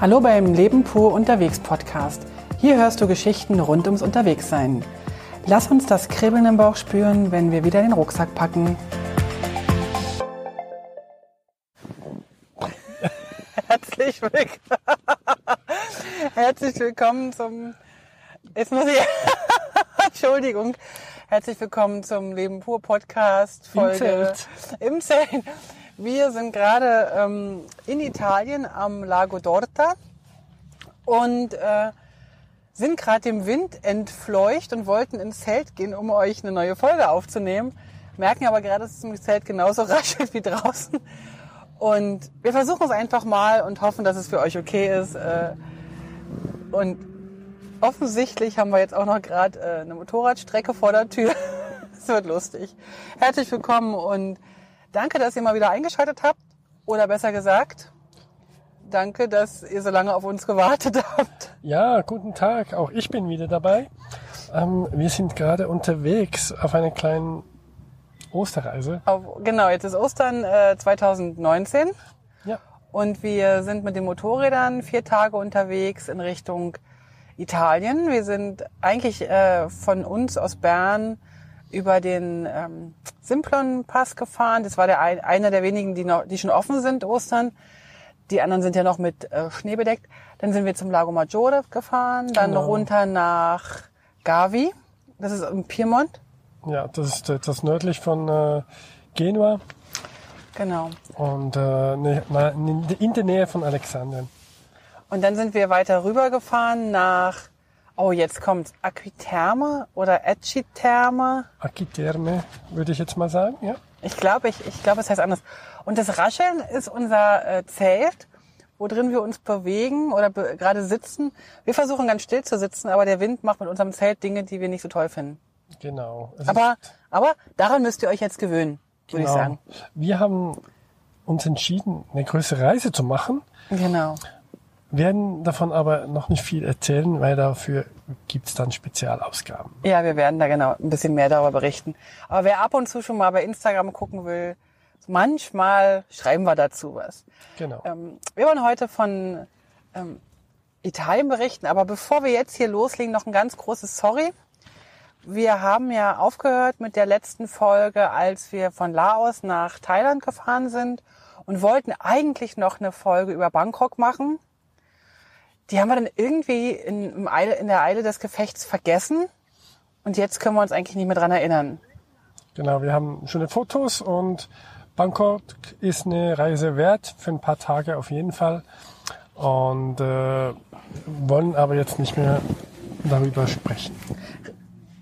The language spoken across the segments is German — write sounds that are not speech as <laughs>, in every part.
Hallo beim Leben pur unterwegs Podcast. Hier hörst du Geschichten rund ums Unterwegssein. Lass uns das Kribbeln im Bauch spüren, wenn wir wieder den Rucksack packen. <laughs> Herzlich willkommen. <laughs> Herzlich willkommen zum. Jetzt muss ich. <laughs> Entschuldigung. Herzlich willkommen zum Leben pur Podcast Folge Im Zelt. Im Zelt. Wir sind gerade ähm, in Italien am Lago d'Orta und äh, sind gerade dem Wind entfleucht und wollten ins Zelt gehen, um euch eine neue Folge aufzunehmen. Merken aber gerade, dass es im Zelt genauso <laughs> raschelt wie draußen. Und wir versuchen es einfach mal und hoffen, dass es für euch okay ist. Äh, und offensichtlich haben wir jetzt auch noch gerade äh, eine Motorradstrecke vor der Tür. <laughs> Es wird lustig. Herzlich willkommen und danke, dass ihr mal wieder eingeschaltet habt. Oder besser gesagt, danke, dass ihr so lange auf uns gewartet <laughs> habt. Ja, guten Tag, auch ich bin wieder dabei. Ähm, wir sind gerade unterwegs auf einer kleinen Osterreise. Auf, genau, jetzt ist Ostern äh, 2019 Ja, und wir sind mit den Motorrädern vier Tage unterwegs in Richtung Italien. Wir sind eigentlich äh, von uns aus Bern über den ähm, Simplon-Pass gefahren. Das war der ein, einer der wenigen, die, noch, die schon offen sind, Ostern. Die anderen sind ja noch mit äh, Schnee bedeckt. Dann sind wir zum Lago Maggiore gefahren, dann Genau. runter nach Gavi. Das ist im Piemont. ja, das ist etwas nördlich von äh, Genua Genau. und äh, ne, in der Nähe von Alexandrien. Und dann sind wir weiter rübergefahren nach, oh, jetzt kommt's, Aquiterme oder Etchiterme. Akiterme, würde ich jetzt mal sagen. Ja, Ich glaube, ich, ich glaube, es heißt anders. Und das Rascheln ist unser äh, Zelt, wo drin wir uns bewegen oder be gerade sitzen. Wir versuchen ganz still zu sitzen, aber der Wind macht mit unserem Zelt Dinge, die wir nicht so toll finden. genau. Es Aber, aber daran müsst ihr euch jetzt gewöhnen, würde genau. ich sagen. Wir haben uns entschieden, eine größere Reise zu machen. Genau. Werden davon aber noch nicht viel erzählen, weil dafür gibt's dann Spezialausgaben. Ja, wir werden da genau ein bisschen mehr darüber berichten. Aber wer ab und zu schon mal bei Instagram gucken will, manchmal schreiben wir dazu was. Genau. Ähm, wir wollen heute von ähm, Italien berichten, aber bevor wir jetzt hier loslegen, noch ein ganz großes Sorry. Wir haben ja aufgehört mit der letzten Folge, als wir von Laos nach Thailand gefahren sind und wollten eigentlich noch eine Folge über Bangkok machen. Die haben wir dann irgendwie in, in der Eile des Gefechts vergessen und jetzt können wir uns eigentlich nicht mehr dran erinnern. Genau, wir haben schöne Fotos und Bangkok ist eine Reise wert, für ein paar Tage auf jeden Fall. Und äh, wollen aber jetzt nicht mehr darüber sprechen.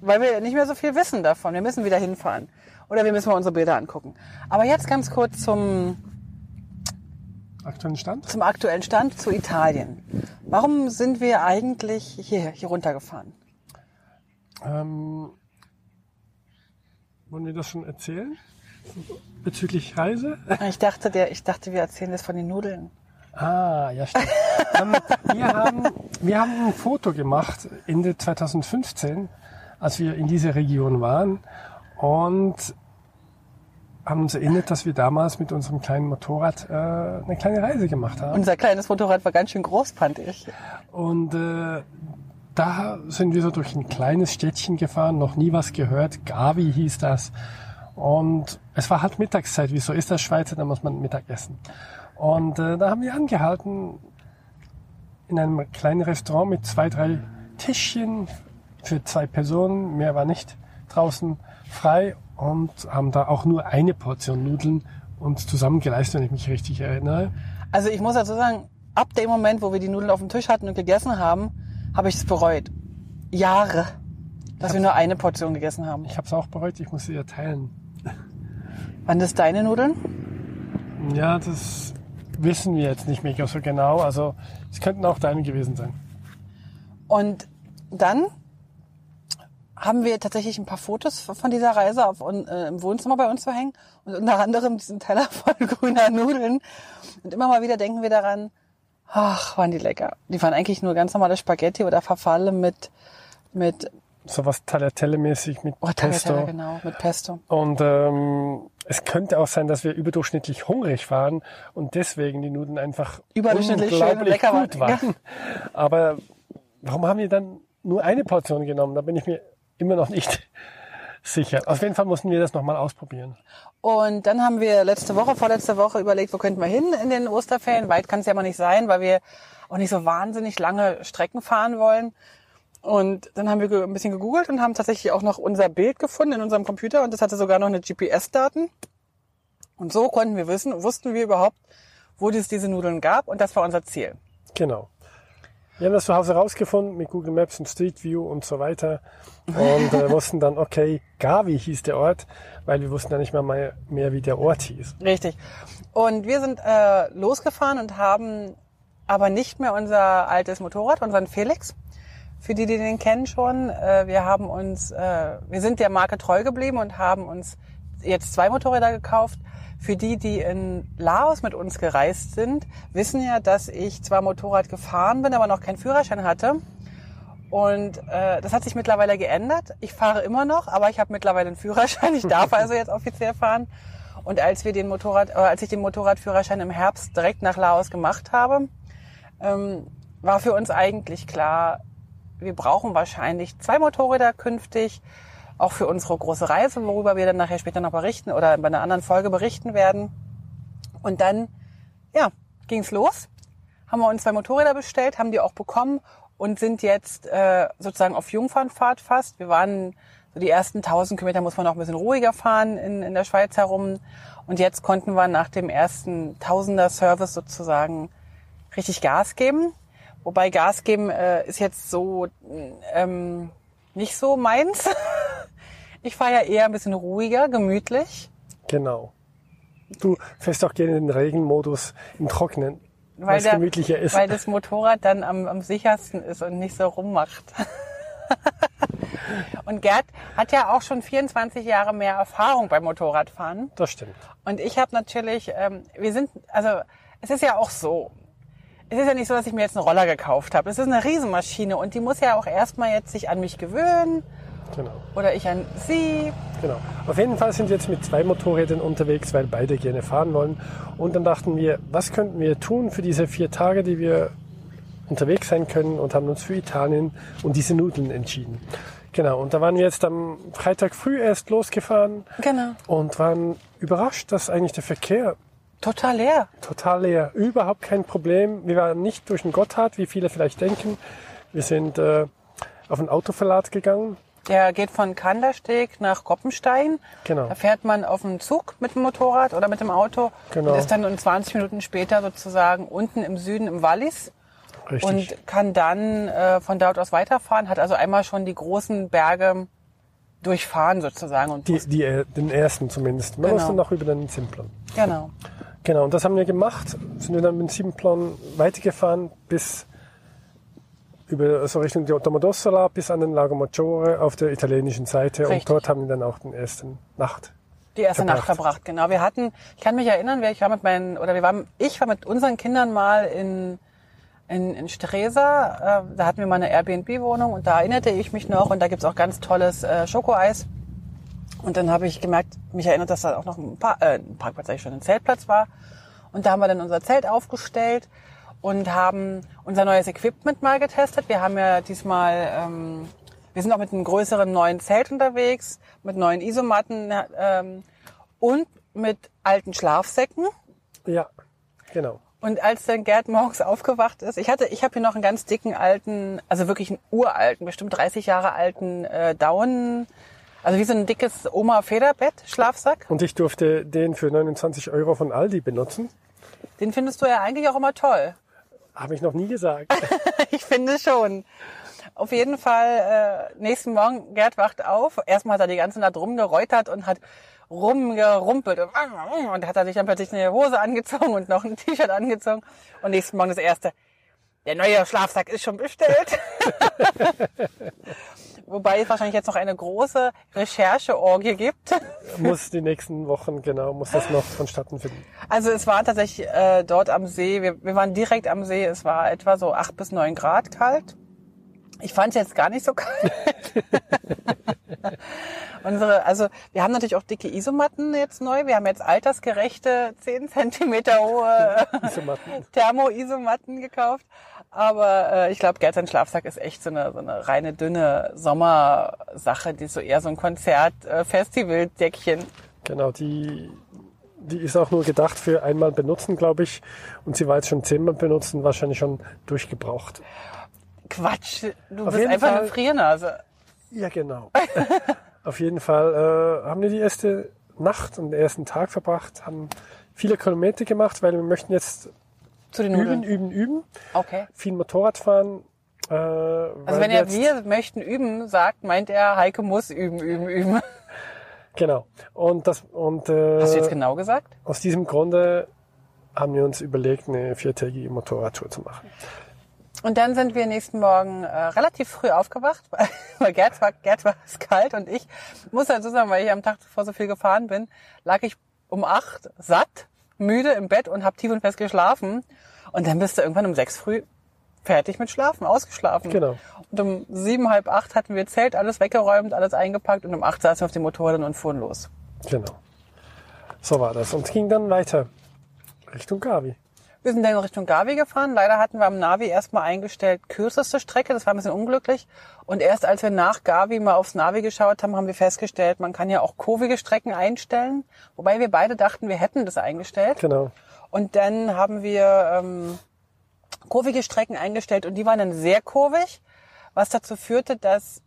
weil wir nicht mehr so viel wissen davon. Wir müssen wieder hinfahren. Oder wir müssen mal unsere Bilder angucken. Aber jetzt ganz kurz zum, Aktuellen Stand? zum aktuellen Stand zu Italien. Warum sind wir eigentlich hier, hier runtergefahren? Ähm, wollen wir das schon erzählen? Bezüglich Reise? Ich dachte, der, ich dachte, wir erzählen das von den Nudeln. Ah, ja, stimmt. ähm, wir, haben, wir haben ein Foto gemacht Ende 2015, als wir in dieser Region waren und haben uns erinnert, dass wir damals mit unserem kleinen Motorrad äh, eine kleine Reise gemacht haben. Unser kleines Motorrad war ganz schön groß, fand ich. Und äh, da sind wir so durch ein kleines Städtchen gefahren, noch nie was gehört. Gavi hieß das. Und es war halt Mittagszeit, wie so ist das Schweizer, da muss man Mittag essen. Und äh, da haben wir angehalten in einem kleinen Restaurant mit zwei, drei Tischchen für zwei Personen. Mehr war nicht draußen frei und haben da auch nur eine Portion Nudeln uns zusammengeleistet, wenn ich mich richtig erinnere. Also ich muss dazu sagen, ab dem Moment, wo wir die Nudeln auf dem Tisch hatten und gegessen haben, habe ich es bereut. Jahre, dass wir nur eine Portion gegessen haben. Ich habe es auch bereut, ich muss sie ja teilen. Waren das deine Nudeln? Ja, das wissen wir jetzt nicht mehr so genau. Also es könnten auch deine gewesen sein. Und dann haben wir tatsächlich ein paar Fotos von dieser Reise auf, äh, im Wohnzimmer bei uns hängen und unter anderem diesen Teller <laughs> voll grüner Nudeln. Und immer mal wieder denken wir daran, ach, waren die lecker. Die waren eigentlich nur ganz normale Spaghetti oder Verfalle mit, mit So was Tagliatelle-mäßig mit oh, Pesto. Tagliatelle, genau, mit Pesto. Und ähm, Es könnte auch sein, dass wir überdurchschnittlich hungrig waren und deswegen die Nudeln einfach Überdurchschnittlich schön und lecker waren. waren. <laughs> Aber warum haben wir dann nur eine Portion genommen? Da bin ich mir immer noch nicht <laughs> sicher. Auf jeden Fall mussten wir das nochmal ausprobieren. Und dann haben wir letzte Woche, vorletzte Woche überlegt, wo könnten wir hin in den Osterferien. Weit kann es ja mal nicht sein, weil wir auch nicht so wahnsinnig lange Strecken fahren wollen. Und dann haben wir ein bisschen gegoogelt und haben tatsächlich auch noch unser Bild gefunden in unserem Computer und das hatte sogar noch eine GPS-Daten. Und so konnten wir wissen, wussten wir überhaupt, wo es diese Nudeln gab und das war unser Ziel. Genau. Wir haben das zu Hause rausgefunden mit Google Maps und Street View und so weiter und äh, <laughs> wussten dann, okay, Gavi hieß der Ort, weil wir wussten ja nicht mal mehr, mehr wie der Ort hieß. Richtig. Und wir sind äh, losgefahren und haben aber nicht mehr unser altes Motorrad, unseren Felix. Für die, die den kennen schon, äh, wir haben uns, äh, wir sind der Marke treu geblieben und haben uns jetzt zwei Motorräder gekauft. Für die, die in Laos mit uns gereist sind, wissen ja, dass ich zwar Motorrad gefahren bin, aber noch keinen Führerschein hatte. Und äh, das hat sich mittlerweile geändert. Ich fahre immer noch, aber ich habe mittlerweile einen Führerschein. Ich darf also jetzt offiziell fahren. Und als wir den Motorrad, äh, als ich den Motorradführerschein im Herbst direkt nach Laos gemacht habe, ähm, war für uns eigentlich klar, wir brauchen wahrscheinlich zwei Motorräder künftig, auch für unsere große Reise, worüber wir dann nachher später noch berichten oder bei einer anderen Folge berichten werden. Und dann, ja, ging's los. Haben wir uns zwei Motorräder bestellt, haben die auch bekommen und sind jetzt äh, sozusagen auf Jungfernfahrt fast. Wir waren so die ersten 1000 Kilometer muss man noch ein bisschen ruhiger fahren in, in der Schweiz herum. Und jetzt konnten wir nach dem ersten Tausender Service sozusagen richtig Gas geben. Wobei Gas geben äh, ist jetzt so ähm, nicht so meins. <laughs> Ich fahre ja eher ein bisschen ruhiger, gemütlich, Genau. Du fährst auch gerne den Regenmodus im Trocknen, weil es gemütlicher ist. weil das Motorrad dann am, am sichersten ist und nicht so rummacht. <laughs> und Gerd hat ja auch schon 24 Jahre mehr Erfahrung beim Motorradfahren. das stimmt. Und ich habe natürlich, ähm, wir sind, also es ist ja auch so. Es ist ja nicht so, dass ich mir jetzt einen Roller gekauft habe. Es ist eine Riesenmaschine und die muss ja auch erstmal jetzt sich an mich gewöhnen Genau. oder ich an sie. Genau. Auf jeden Fall sind wir jetzt mit zwei Motorrädern unterwegs, weil beide gerne fahren wollen. Und dann dachten wir, was könnten wir tun für diese vier Tage, die wir unterwegs sein können und haben uns für Italien und diese Nudeln entschieden. Genau. Und da waren wir jetzt am Freitag früh erst losgefahren Genau. und waren überrascht, dass eigentlich der Verkehr Total leer. total leer, überhaupt kein Problem. Wir waren nicht durch den Gotthard, wie viele vielleicht denken. Wir sind äh, auf einen Autoverlad gegangen. Der geht von Kandersteg nach Koppenstein. Genau. Da fährt man auf dem Zug mit dem Motorrad oder mit dem Auto Genau. und ist dann in 20 Minuten später sozusagen unten im Süden im Wallis Richtig. und kann dann äh, von dort aus weiterfahren. Hat also einmal schon die großen Berge durchfahren sozusagen. Und die, die, äh, den ersten zumindest. Man Genau. musste noch über den Simplon. genau. Genau, und das haben wir gemacht. Sind wir dann mit dem Simplon weitergefahren bis über so Richtung Domodossola bis an den Lago Maggiore auf der italienischen Seite. Richtig. Und dort haben wir dann auch den ersten Nacht. Die erste Verbracht. Nacht verbracht, genau. Wir hatten, ich kann mich erinnern, ich war mit meinen, oder wir waren, ich war mit unseren Kindern mal in, in, in Stresa, äh, da hatten wir mal eine Airbnb-Wohnung und da erinnerte ich mich noch und da gibt's auch ganz tolles äh, Schokoeis. Und dann habe ich gemerkt, mich erinnert, dass da auch noch ein, Par äh, ein Parkplatz, eigentlich schon ein Zeltplatz war. Und da haben wir dann unser Zelt aufgestellt und haben unser neues Equipment mal getestet. Wir haben ja diesmal, ähm, wir sind auch mit einem größeren neuen Zelt unterwegs, mit neuen Isomatten ähm, und mit alten Schlafsäcken. Ja, genau. Und als dann Gerd morgens aufgewacht ist, ich hatte, ich habe hier noch einen ganz dicken alten, also wirklich einen uralten, bestimmt 30 Jahre alten äh, Down, also wie so ein dickes Oma-Federbett, Schlafsack. Und ich durfte den für 29 Euro von Aldi benutzen. Den findest du ja eigentlich auch immer toll. Habe ich noch nie gesagt. <laughs> Ich finde schon. Auf jeden Fall, äh, nächsten Morgen, Gerd wacht auf. Erstmal hat er die ganze Nacht rumgeräutert und hat rumgerumpelt. Und, und hat er sich dann plötzlich eine Hose angezogen und noch ein T-Shirt angezogen. Und nächsten Morgen das erste, der neue Schlafsack ist schon bestellt. <laughs> <laughs> Wobei es wahrscheinlich jetzt noch eine große Rechercheorgie gibt. <laughs> muss die nächsten Wochen, genau, muss das noch vonstatten finden. Also es war tatsächlich äh, dort am See, wir, wir waren direkt am See, es war etwa so acht bis neun Grad kalt. Ich fand es jetzt gar nicht so <laughs> kalt. <laughs> Unsere, also wir haben natürlich auch dicke Isomatten jetzt neu. Wir haben jetzt altersgerechte 10 Zentimeter hohe Isomatten. Thermo-Isomatten gekauft. Aber äh, ich glaube, sein Schlafsack ist echt so eine, so eine reine dünne Sommersache, die ist so eher so ein Konzert-Festival-Deckchen. Genau, die, die ist auch nur gedacht für einmal benutzen, glaube ich. Und sie war jetzt schon zehnmal benutzen, wahrscheinlich schon durchgebraucht. Quatsch, du Auf bist einfach Fall- eine Friernase. Ja, genau. <laughs> Auf jeden Fall äh, haben wir die erste Nacht und den ersten Tag verbracht, haben viele Kilometer gemacht, weil wir möchten jetzt Zu den üben, Nudeln. üben, üben. Okay. Viel Motorrad fahren. Äh, Also wenn er wir möchten üben sagt, meint er, Heike muss üben, üben, üben. Genau. Und das und äh, Hast du jetzt genau gesagt? aus diesem Grunde haben wir uns überlegt, eine viertägige Motorradtour zu machen. Und dann sind wir nächsten Morgen äh, relativ früh aufgewacht, <laughs> weil- weil Gerd war, Gerd war es kalt und ich muss dazu sagen, weil ich am Tag zuvor so viel gefahren bin, lag ich um acht satt, müde im Bett und habe tief und fest geschlafen. Und dann bist du irgendwann um sechs früh fertig mit Schlafen, ausgeschlafen. Genau. Und um sieben, halb acht hatten wir Zelt, alles weggeräumt, alles eingepackt und um acht saßen wir auf dem Motorrad und fuhren los. Genau. So war das. Und es ging dann weiter Richtung Gavi. Wir sind dann in Richtung Gavi gefahren. Leider hatten wir am Navi erstmal eingestellt kürzeste Strecke. Das war ein bisschen unglücklich. Und erst als wir nach Gavi mal aufs Navi geschaut haben, haben wir festgestellt, man kann ja auch kurvige Strecken einstellen. Wobei wir beide dachten, wir hätten das eingestellt. Genau. Und dann haben wir ähm, kurvige Strecken eingestellt und die waren dann sehr kurvig, was dazu führte, dass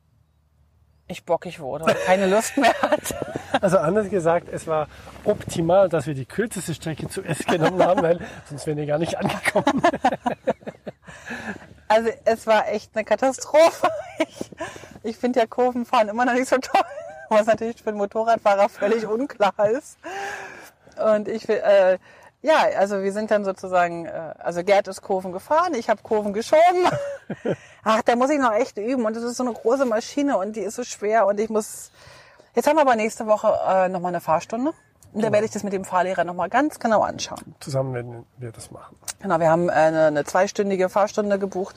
ich bockig wurde und keine Lust mehr hatte. <laughs> Also anders gesagt, es war optimal, dass wir die kürzeste Strecke zuerst genommen haben, weil sonst wären wir gar nicht angekommen. <laughs> Also es war echt eine Katastrophe. Ich, ich finde ja Kurvenfahren immer noch nicht so toll, was natürlich für einen Motorradfahrer völlig unklar ist. Und ich will, äh, ja, also wir sind dann sozusagen, äh, also Gerd ist Kurven gefahren, ich habe Kurven geschoben. <laughs> Ach, da muss ich noch echt üben und das ist so eine große Maschine und die ist so schwer und ich muss. Jetzt haben wir aber nächste Woche äh, nochmal eine Fahrstunde. Und da werde ich das mit dem Fahrlehrer nochmal ganz genau anschauen. Zusammen werden wir das machen. Genau, wir haben äh, eine, eine zweistündige Fahrstunde gebucht,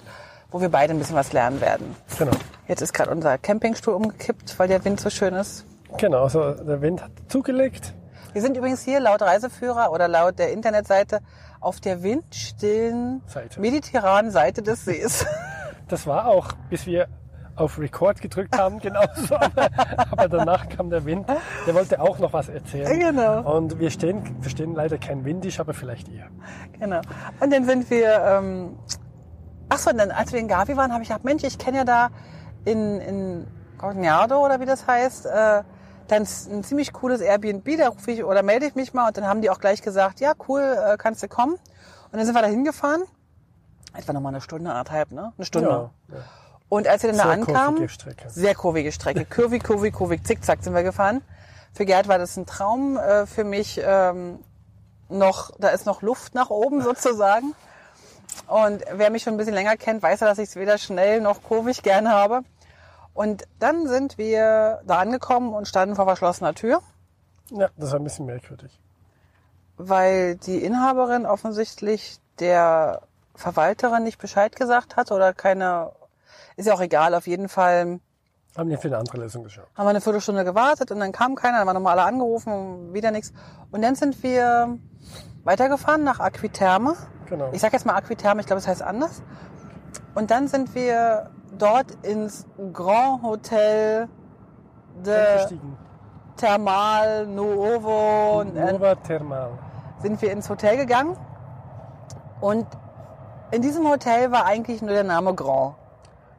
wo wir beide ein bisschen was lernen werden. Genau. Jetzt ist gerade unser Campingstuhl umgekippt, weil der Wind so schön ist. Genau, also der Wind hat zugelegt. Wir sind übrigens hier laut Reiseführer oder laut der Internetseite auf der windstillen Seite. mediterranen Seite des Sees. <laughs> Das war auch, bis wir auf Record gedrückt haben, genauso. Aber, <laughs> aber danach kam der Wind. Der wollte auch noch was erzählen. Genau. Und wir stehen, verstehen leider kein Windisch, aber vielleicht ihr. genau. Und dann sind wir, ähm, ach so, und dann, als wir in Gavi waren, habe ich gedacht, Mensch, ich kenne ja da in, in Cognado oder wie das heißt, äh, dann ist ein ziemlich cooles Airbnb, da rufe ich oder melde ich mich mal und dann haben die auch gleich gesagt, ja cool, äh, kannst du kommen. Und dann sind wir da hingefahren. Etwa nochmal eine Stunde, anderthalb, ne? Eine Stunde. Ja, ja. Und als wir dann da Sehr ankamen, kurvige Strecke. sehr kurvige Strecke, kurvig, kurvig, kurvig, zickzack sind wir gefahren. Für Gerd war das ein Traum, äh, für mich ähm, noch, da ist noch Luft nach oben <laughs> sozusagen. Und wer mich schon ein bisschen länger kennt, weiß ja, dass ich es weder schnell noch kurvig gerne habe. Und dann sind wir da angekommen und standen vor verschlossener Tür, ja, das war ein bisschen merkwürdig. weil die Inhaberin offensichtlich der Verwalterin nicht Bescheid gesagt hat oder keine, ist ja auch egal, auf jeden Fall Haben wir für eine andere Lösung geschaut. haben wir eine Viertelstunde gewartet und dann kam keiner, dann waren nochmal alle angerufen und wieder nichts. Und dann sind wir weitergefahren nach Aquiterme. Genau. Ich sag jetzt mal Aquiterme, ich glaube, es heißt anders. Und dann sind wir dort ins Grand Hotel de. Thermal Nuovo Nova Thermal. sind wir ins Hotel gegangen. Und in diesem Hotel war eigentlich nur der Name Grand.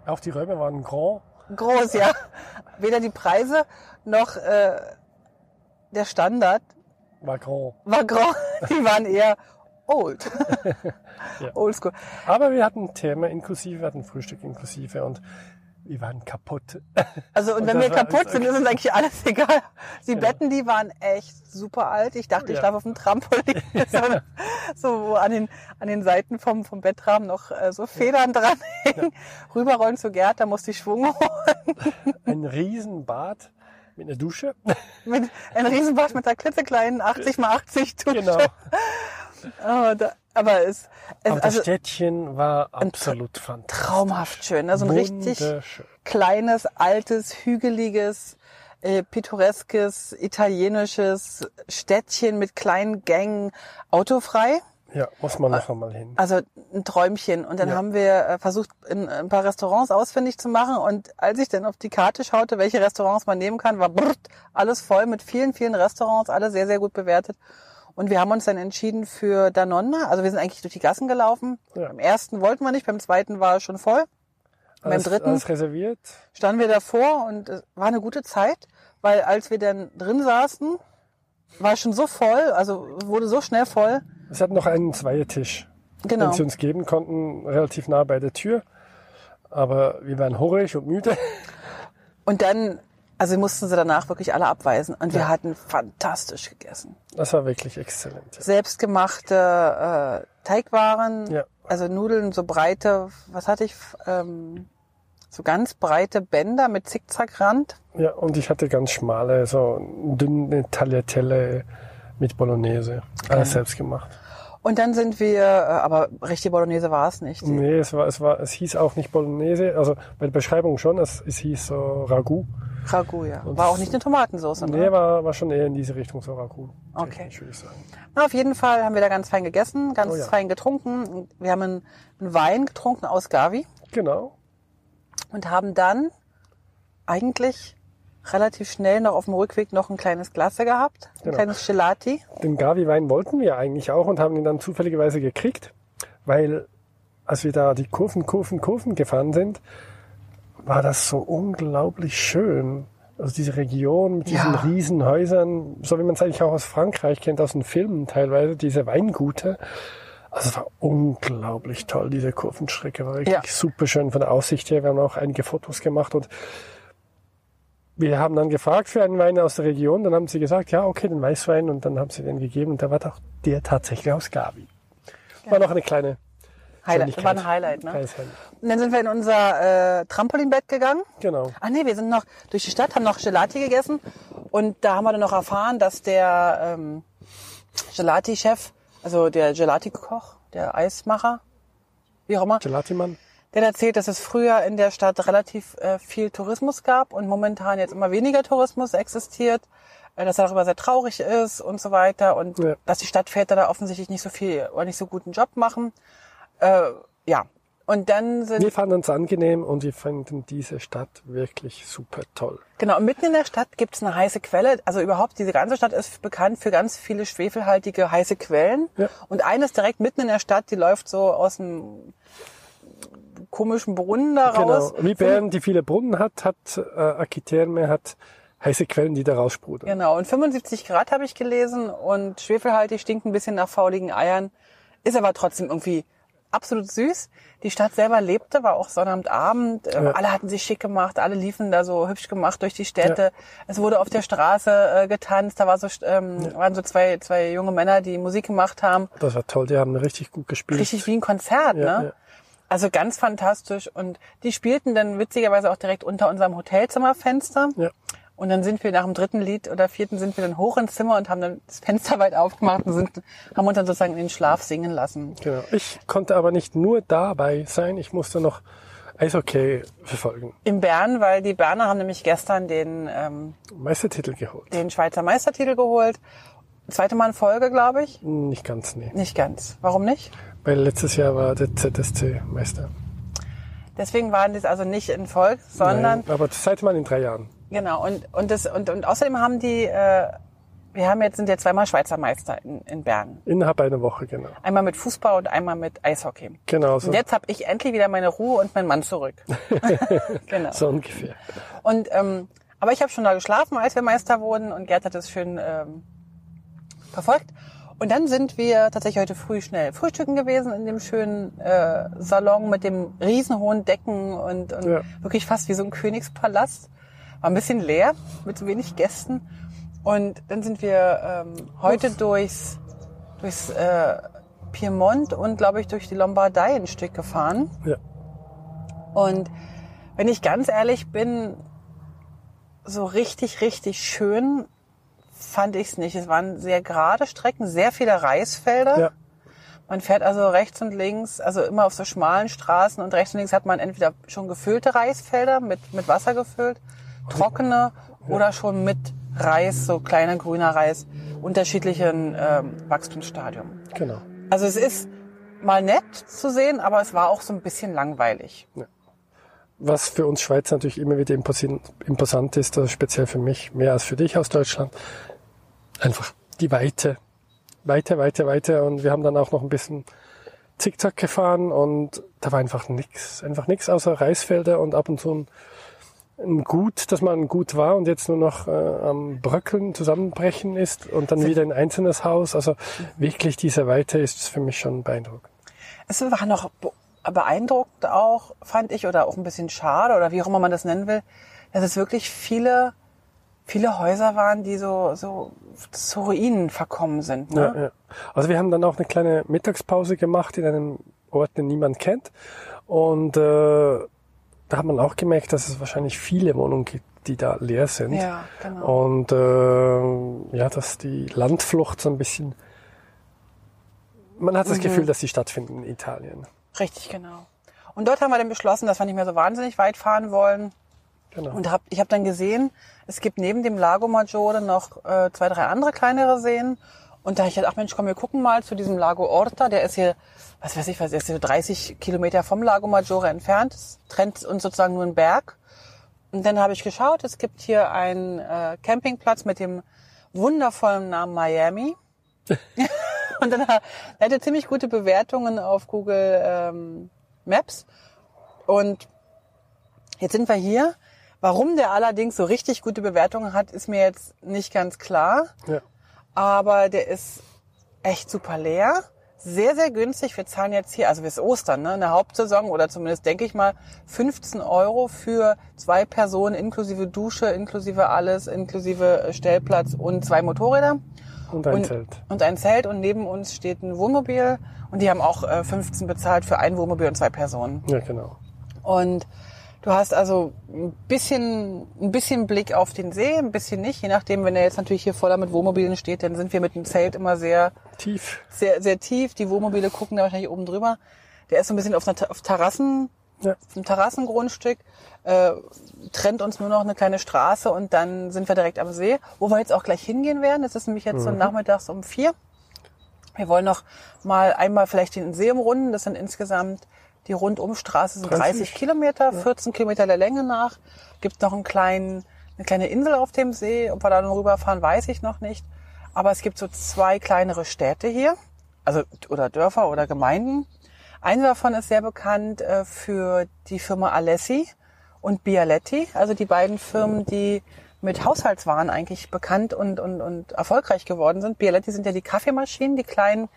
Auch die Räume waren grand. Groß, ja. <laughs> Weder die Preise noch äh, der Standard War grand. war Grand. <laughs> Die waren eher old. <laughs> Ja. Oldschool. Aber wir hatten Therme inklusive, wir hatten Frühstück inklusive und wir waren kaputt. Also und, Und wenn wir kaputt sind, ist uns eigentlich alles <laughs> egal. Die Betten, die waren echt super alt. Ich dachte, ich Ja. schlafe auf dem Trampolin. <laughs> so, so wo an den, an den Seiten vom, vom Bettrahmen noch äh, so Federn dran hängen. Rüberrollen zu Gerd, da musste ich Schwung holen. Ein Riesenbad mit einer Dusche. Mit einem Riesenbad mit einer klitzekleinen 80 mal 80 Dusche. Genau. Oh, da, aber es, es Aber also das Städtchen war absolut fantastisch. traumhaft schön. Also ein richtig kleines, altes, hügeliges, äh, pittoreskes, italienisches Städtchen mit kleinen Gängen, autofrei. Ja, muss man noch einmal hin. Also ein Träumchen. Und dann Ja. haben wir äh, versucht, in, ein paar Restaurants ausfindig zu machen. Und als ich dann auf die Karte schaute, welche Restaurants man nehmen kann, war brrrt, alles voll mit vielen, vielen Restaurants, alle sehr, sehr gut bewertet. Und wir haben uns dann entschieden für Danonna. Also wir sind eigentlich durch die Gassen gelaufen. Ja. Beim ersten wollten wir nicht, beim zweiten war es schon voll. Alles, beim dritten alles reserviert. standen wir davor und es war eine gute Zeit, weil als wir dann drin saßen, war es schon so voll, also wurde so schnell voll. Es hat noch einen Zweiertisch, Genau. den sie uns geben konnten, relativ nah bei der Tür. Aber wir waren hurrig und müde. Und dann, also mussten sie danach wirklich alle abweisen. Und wir Ja. hatten fantastisch gegessen. Das war wirklich exzellent. Ja. Selbstgemachte äh, Teigwaren, Ja. also Nudeln so breite, was hatte ich, ähm, so ganz breite Bänder mit Zickzackrand. Ja, und ich hatte ganz schmale, so dünne Tagliatelle mit Bolognese. Alles selbst gemacht. Und dann sind wir, äh, aber richtig Bolognese war es nicht. Nee, es war, es war, es hieß auch nicht Bolognese, also bei der Beschreibung schon, es, es hieß so Ragout. Ragout, ja. War auch nicht eine Tomatensauce, ne? Nee, war, war schon eher in diese Richtung so Ragout. Okay. würde ich sagen. Na, auf jeden Fall haben wir da ganz fein gegessen, ganz Oh ja. fein getrunken. Wir haben einen, einen Wein getrunken aus Gavi Genau. und haben dann eigentlich relativ schnell noch auf dem Rückweg noch ein kleines Glas gehabt, ein Genau. kleines Gelati. Den Gavi-Wein wollten wir eigentlich auch und haben ihn dann zufälligerweise gekriegt, weil als wir da die Kurven, Kurven, Kurven gefahren sind, war das so unglaublich schön. Also diese Region mit diesen Ja. riesen Häusern, so wie man es eigentlich auch aus Frankreich kennt, aus den Filmen teilweise, diese Weingute. Also es war unglaublich toll, diese Kurvenstrecke war wirklich Ja. super schön von der Aussicht her. Wir haben auch einige Fotos gemacht und wir haben dann gefragt für einen Wein aus der Region, dann haben sie gesagt, ja, okay, den Weißwein und dann haben sie den gegeben und da war doch der tatsächlich aus Gavi. War noch eine kleine Highlight, war ein. Highlight, ne? Highlight. Und dann sind wir in unser äh, Trampolinbett gegangen. Genau. Ach nee, wir sind noch durch die Stadt, haben noch Gelati gegessen und da haben wir dann noch erfahren, dass der ähm, Gelati-Chef, also der Gelati-Koch, der Eismacher, wie auch immer, Gelatimann. Der hat erzählt, dass es früher in der Stadt relativ äh, viel Tourismus gab und momentan jetzt immer weniger Tourismus existiert, äh, dass er darüber sehr traurig ist und so weiter und Ja. dass die Stadtväter da offensichtlich nicht so viel oder nicht so guten Job machen. Äh, ja. Und dann sind Wir fanden es angenehm und wir fanden diese Stadt wirklich super toll. Genau, und mitten in der Stadt gibt's eine heiße Quelle. Also überhaupt, diese ganze Stadt ist bekannt für ganz viele schwefelhaltige heiße Quellen. Ja. Und eine ist direkt mitten in der Stadt, die läuft so aus einem komischen Brunnen da raus. Genau. Wie Bern, die viele Brunnen hat, hat äh, Akiterme hat heiße Quellen, die da raussprudeln. Genau, und 75 Grad habe ich gelesen und schwefelhaltig stinkt ein bisschen nach fauligen Eiern, ist aber trotzdem irgendwie absolut süß. Die Stadt selber lebte, war auch Sonnabendabend. äh, Ja. Alle hatten sich schick gemacht, alle liefen da so hübsch gemacht durch die Städte. Es wurde auf der Straße äh, getanzt. Da war so, ähm, waren so zwei, zwei junge Männer, die Musik gemacht haben. Das war toll, die haben richtig gut gespielt. Richtig wie ein Konzert, Ja, ne? Also ganz fantastisch. Und die spielten dann witzigerweise auch direkt unter unserem Hotelzimmerfenster. Ja. Und dann sind wir nach dem dritten Lied oder vierten sind wir dann hoch ins Zimmer und haben dann das Fenster weit aufgemacht und sind, haben uns dann sozusagen in den Schlaf singen lassen. Genau. Ich konnte aber nicht nur dabei sein, ich musste noch Eishockey verfolgen. In Bern, weil die Berner haben nämlich gestern den, ähm, Meistertitel geholt. den Schweizer Meistertitel geholt. Zweite Mal in Folge, glaube ich. Nicht ganz, nee. Nicht ganz. Warum nicht? Weil letztes Jahr war der ZSC Meister. Deswegen waren die also nicht in Folge, sondern Nein, aber das zweite Mal in drei Jahren. Genau, und, und, das, und, und außerdem haben die, äh, wir haben jetzt, sind ja zweimal Schweizer Meister in, in Bern. Innerhalb einer Woche, genau. Einmal mit Fußball und einmal mit Eishockey. Genau so. Und jetzt habe ich endlich wieder meine Ruhe und meinen Mann zurück. <laughs> genau. So ungefähr. Und ähm, aber ich habe schon da geschlafen, als wir Meister wurden und Gerd hat das schön ähm, verfolgt. Und dann sind wir tatsächlich heute früh schnell frühstücken gewesen in dem schönen äh, Salon mit dem riesenhohen Decken und, und Ja. wirklich fast wie so ein Königspalast. War ein bisschen leer, mit so wenig Gästen. Und dann sind wir ähm, heute durchs, durchs äh, Piemont und, glaube ich, durch die Lombardei ein Stück gefahren. Ja. Und wenn ich ganz ehrlich bin, so richtig, richtig schön fand ich es nicht. Es waren sehr gerade Strecken, sehr viele Reisfelder. Ja. Man fährt also rechts und links, also immer auf so schmalen Straßen und rechts und links hat man entweder schon gefüllte Reisfelder mit, mit Wasser gefüllt, trockene oder schon mit Reis, so kleiner grüner Reis, unterschiedlichen ähm, Wachstumsstadium. Genau. Also es ist mal nett zu sehen, aber es war auch so ein bisschen langweilig. Was für uns Schweizer natürlich immer wieder imposant ist, also speziell für mich, mehr als für dich aus Deutschland, einfach die Weite. Weite, Weite, Weite. Und wir haben dann auch noch ein bisschen Zickzack gefahren und da war einfach nix. Einfach nix außer Reisfelder und ab und zu ein, ein Gut, dass man ein Gut war und jetzt nur noch äh, am Bröckeln, zusammenbrechen ist und dann wieder ein einzelnes Haus. Also wirklich diese Weite ist für mich schon beeindruckend. Es war noch be- beeindruckend auch, fand ich, oder auch ein bisschen schade, oder wie auch immer man das nennen will, dass es wirklich viele, viele Häuser waren, die so, so zu Ruinen verkommen sind. Ne? Ja, ja. Also wir haben dann auch eine kleine Mittagspause gemacht in einem Ort, den niemand kennt. Und äh, da hat man auch gemerkt, dass es wahrscheinlich viele Wohnungen gibt, die da leer sind. Ja, genau. Und äh, ja, dass die Landflucht so ein bisschen. Man hat das Gefühl, dass sie stattfinden in Italien. Richtig, genau. Und dort haben wir dann beschlossen, dass wir nicht mehr so wahnsinnig weit fahren wollen. Genau. Und hab, ich habe dann gesehen, es gibt neben dem Lago Maggiore noch äh, zwei, drei andere kleinere Seen. Und da hab ich gedacht, ach Mensch, komm, wir gucken mal zu diesem Lago Orta. Der ist hier, was weiß ich, was ist hier, 30 Kilometer vom Lago Maggiore entfernt. Es trennt uns sozusagen nur einen Berg. Und dann habe ich geschaut, es gibt hier einen äh, Campingplatz mit dem wundervollen Namen Miami. <laughs> Und dann hat er hatte ziemlich gute Bewertungen auf Google ähm, Maps. Und jetzt sind wir hier. Warum der allerdings so richtig gute Bewertungen hat, ist mir jetzt nicht ganz klar. Ja. Aber der ist echt super leer. Sehr, sehr günstig. Wir zahlen jetzt hier, also bis Ostern, ne, in der Hauptsaison oder zumindest denke ich mal 15 Euro für zwei Personen inklusive Dusche, inklusive alles, inklusive äh, Stellplatz und zwei Motorräder. Und ein und, Zelt. Und ein Zelt und neben uns steht ein Wohnmobil und die haben auch äh, 15 bezahlt für ein Wohnmobil und zwei Personen. Ja, genau. Und du hast also ein bisschen, ein bisschen Blick auf den See, ein bisschen nicht. Je nachdem, wenn er jetzt natürlich hier voller mit Wohnmobilen steht, dann sind wir mit dem Zelt immer sehr, Tief. sehr, sehr tief. Die Wohnmobile gucken da wahrscheinlich oben drüber. Der ist so ein bisschen auf, einer, auf Terrassen, Ja. einem Terrassengrundstück, äh, trennt uns nur noch eine kleine Straße und dann sind wir direkt am See, wo wir jetzt auch gleich hingehen werden. Es ist nämlich jetzt so nachmittags um vier. Wir wollen noch mal einmal vielleicht den See umrunden. Das sind insgesamt die Rundumstraße sind 30, 30 Kilometer, 14 Kilometer der Länge nach. Gibt noch einen kleinen, eine kleine Insel auf dem See. Ob wir da noch rüberfahren, weiß ich noch nicht. Aber es gibt so zwei kleinere Städte hier, also oder Dörfer oder Gemeinden. Eine davon ist sehr bekannt äh, für die Firma Alessi und Bialetti, also die beiden Firmen, die mit Haushaltswaren eigentlich bekannt und, und, und erfolgreich geworden sind. Bialetti sind ja die Kaffeemaschinen, die kleinen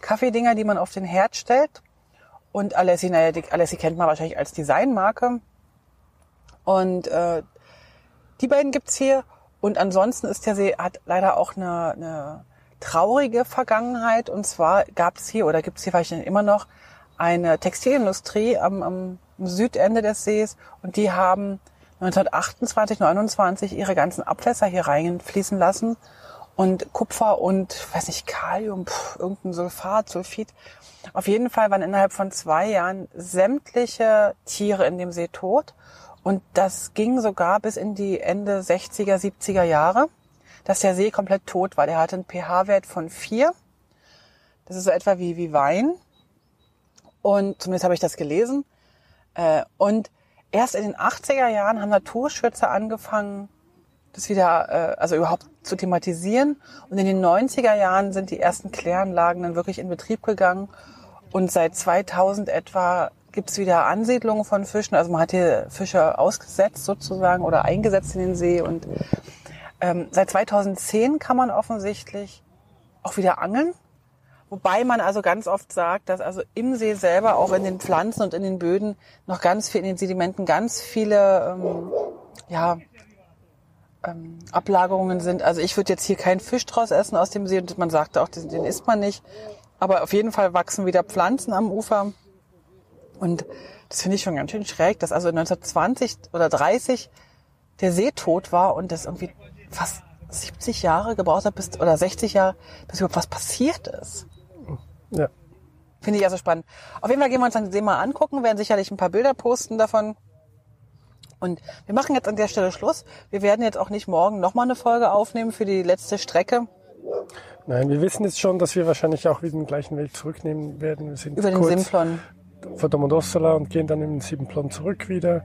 Kaffeedinger, die man auf den Herd stellt. Und Alessi, naja, die, Alessi kennt man wahrscheinlich als Designmarke. Und äh, die beiden gibt's hier. Und ansonsten ist der See, hat leider auch eine, eine traurige Vergangenheit. Und zwar gab es hier oder gibt's hier vielleicht immer noch eine Textilindustrie am, am Südende des Sees. Und die haben 1928, 29 ihre ganzen Abwässer hier reinfließen lassen. Und Kupfer und, weiß nicht, Kalium, pff, irgendein Sulfat, Sulfid. Auf jeden Fall waren innerhalb von zwei Jahren sämtliche Tiere in dem See tot. Und das ging sogar bis in die Ende 60er, 70er Jahre, dass der See komplett tot war. Der hatte einen pH-Wert von vier. Das ist so etwa wie, wie Wein. Und zumindest habe ich das gelesen. Äh, Und erst in den 80er Jahren haben Naturschützer angefangen, das wieder, äh, also überhaupt zu thematisieren. Und in den 90er Jahren sind die ersten Kläranlagen dann wirklich in Betrieb gegangen. Und seit 2000 etwa gibt's wieder Ansiedlungen von Fischen. Also man hat hier Fische ausgesetzt sozusagen oder eingesetzt in den See. Und ähm, seit 2010 kann man offensichtlich auch wieder angeln. Wobei man also ganz oft sagt, dass also im See selber, auch in den Pflanzen und in den Böden, noch ganz viel, in den Sedimenten ganz viele ähm, ja, ähm, Ablagerungen sind. Also ich würde jetzt hier keinen Fisch draus essen aus dem See und man sagte auch, den, den isst man nicht. Aber auf jeden Fall wachsen wieder Pflanzen am Ufer. Und das finde ich schon ganz schön schräg, dass also 1920 oder 30 der See tot war und das irgendwie fast 70 Jahre gebraucht hat, bis, oder 60 Jahre, bis überhaupt was passiert ist. Ja. Finde ich also spannend. Auf jeden Fall gehen wir uns dann den mal angucken, werden sicherlich ein paar Bilder posten davon. Und wir machen jetzt an der Stelle Schluss. Wir werden jetzt auch nicht morgen nochmal eine Folge aufnehmen für die letzte Strecke. Nein, wir wissen jetzt schon, dass wir wahrscheinlich auch wieder den gleichen Weg zurücknehmen werden. Wir sind Über den Simplon. vor Domodossola und gehen dann in den Siebenplon zurück wieder.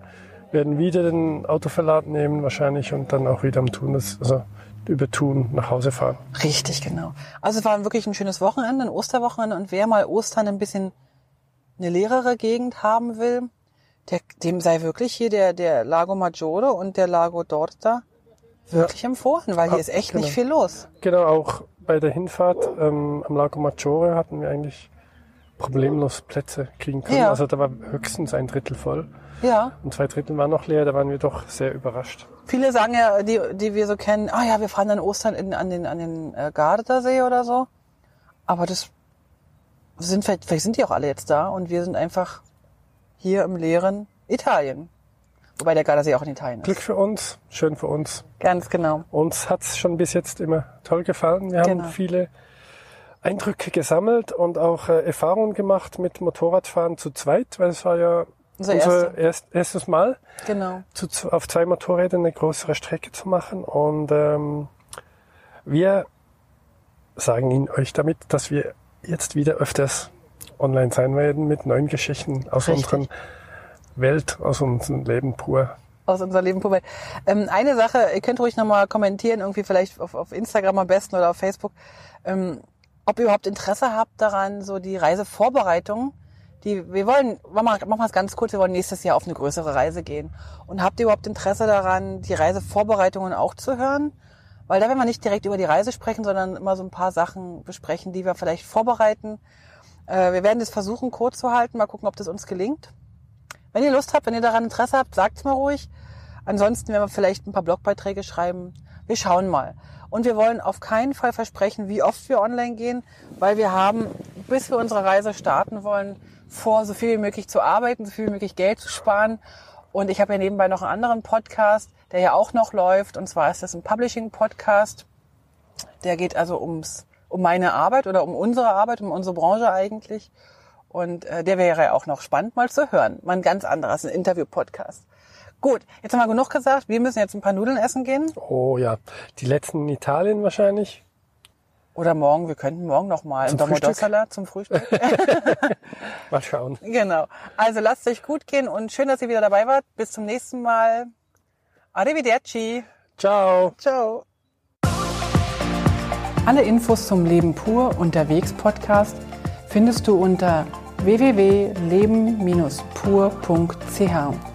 Werden wieder den Autoverlad nehmen wahrscheinlich und dann auch wieder am Thun, das, also über Thun nach Hause fahren. Richtig, genau. Also es war wirklich ein schönes Wochenende, ein Osterwochenende. Und wer mal Ostern ein bisschen eine leerere Gegend haben will, der, dem sei wirklich hier der, der Lago Maggiore und der Lago d'Orta wirklich empfohlen, weil hier Ah, ist echt genau. nicht viel los. Genau, auch bei der Hinfahrt ähm, am Lago Maggiore hatten wir eigentlich problemlos Plätze kriegen können. Ja. Also da war höchstens ein Drittel voll Ja, und zwei Drittel waren noch leer. Da waren wir doch sehr überrascht. viele sagen ja, die, die wir so kennen, ah ja, wir fahren dann Ostern in, an den, an den äh, Gardasee oder so. Aber das sind vielleicht, vielleicht sind die auch alle jetzt da und wir sind einfach hier im leeren Italien. Wobei der Gardasee auch in Italien ist. Glück für uns, schön für uns. Ganz genau. Uns hat's schon bis jetzt immer toll gefallen. Wir haben Genau. viele Eindrücke gesammelt und auch äh, Erfahrungen gemacht mit Motorradfahren zu zweit, weil es war ja Unser unser erst, erstes Mal, Genau. zu, auf zwei Motorrädern eine größere Strecke zu machen. Und ähm, wir sagen Ihnen euch damit, dass wir jetzt wieder öfters online sein werden mit neuen Geschichten aus Richtig. unserer Welt, aus unserem Leben pur. aus unser Leben pur. Ähm, eine Sache, ihr könnt ruhig nochmal kommentieren, irgendwie vielleicht auf, auf Instagram am besten oder auf Facebook, ähm, ob ihr überhaupt Interesse habt daran, so die Reisevorbereitung, die, wir wollen, machen wir es ganz kurz, wir wollen nächstes Jahr auf eine größere Reise gehen. Und habt ihr überhaupt Interesse daran, die Reisevorbereitungen auch zu hören? Weil da werden wir nicht direkt über die Reise sprechen, sondern immer so ein paar Sachen besprechen, die wir vielleicht vorbereiten. Äh, wir werden das versuchen, kurz zu halten, mal gucken, ob das uns gelingt. Wenn ihr Lust habt, wenn ihr daran Interesse habt, sagt's mir ruhig. Ansonsten werden wir vielleicht ein paar Blogbeiträge schreiben. Wir schauen mal. Und wir wollen auf keinen Fall versprechen, wie oft wir online gehen, weil wir haben, bis wir unsere Reise starten wollen, vor, so viel wie möglich zu arbeiten, so viel wie möglich Geld zu sparen. Und ich habe ja nebenbei noch einen anderen Podcast, der ja auch noch läuft. Und zwar ist das ein Publishing-Podcast. Der geht also ums, um meine Arbeit oder um unsere Arbeit, um unsere Branche eigentlich. Und äh, der wäre ja auch noch spannend mal zu hören. Mal ein ganz anderes, ein Interview-Podcast. Gut, jetzt haben wir genug gesagt. Wir müssen jetzt ein paar Nudeln essen gehen. Oh ja, die letzten in Italien wahrscheinlich. Oder morgen, wir könnten morgen noch mal Zum einen Domodossalat zum Frühstück. <laughs> Mal schauen. genau. Also lasst euch gut gehen und schön, dass ihr wieder dabei wart. Bis zum nächsten Mal. Arrivederci. Ciao. Ciao. Alle Infos zum Leben pur unterwegs Podcast findest du unter www.leben-pur.ch.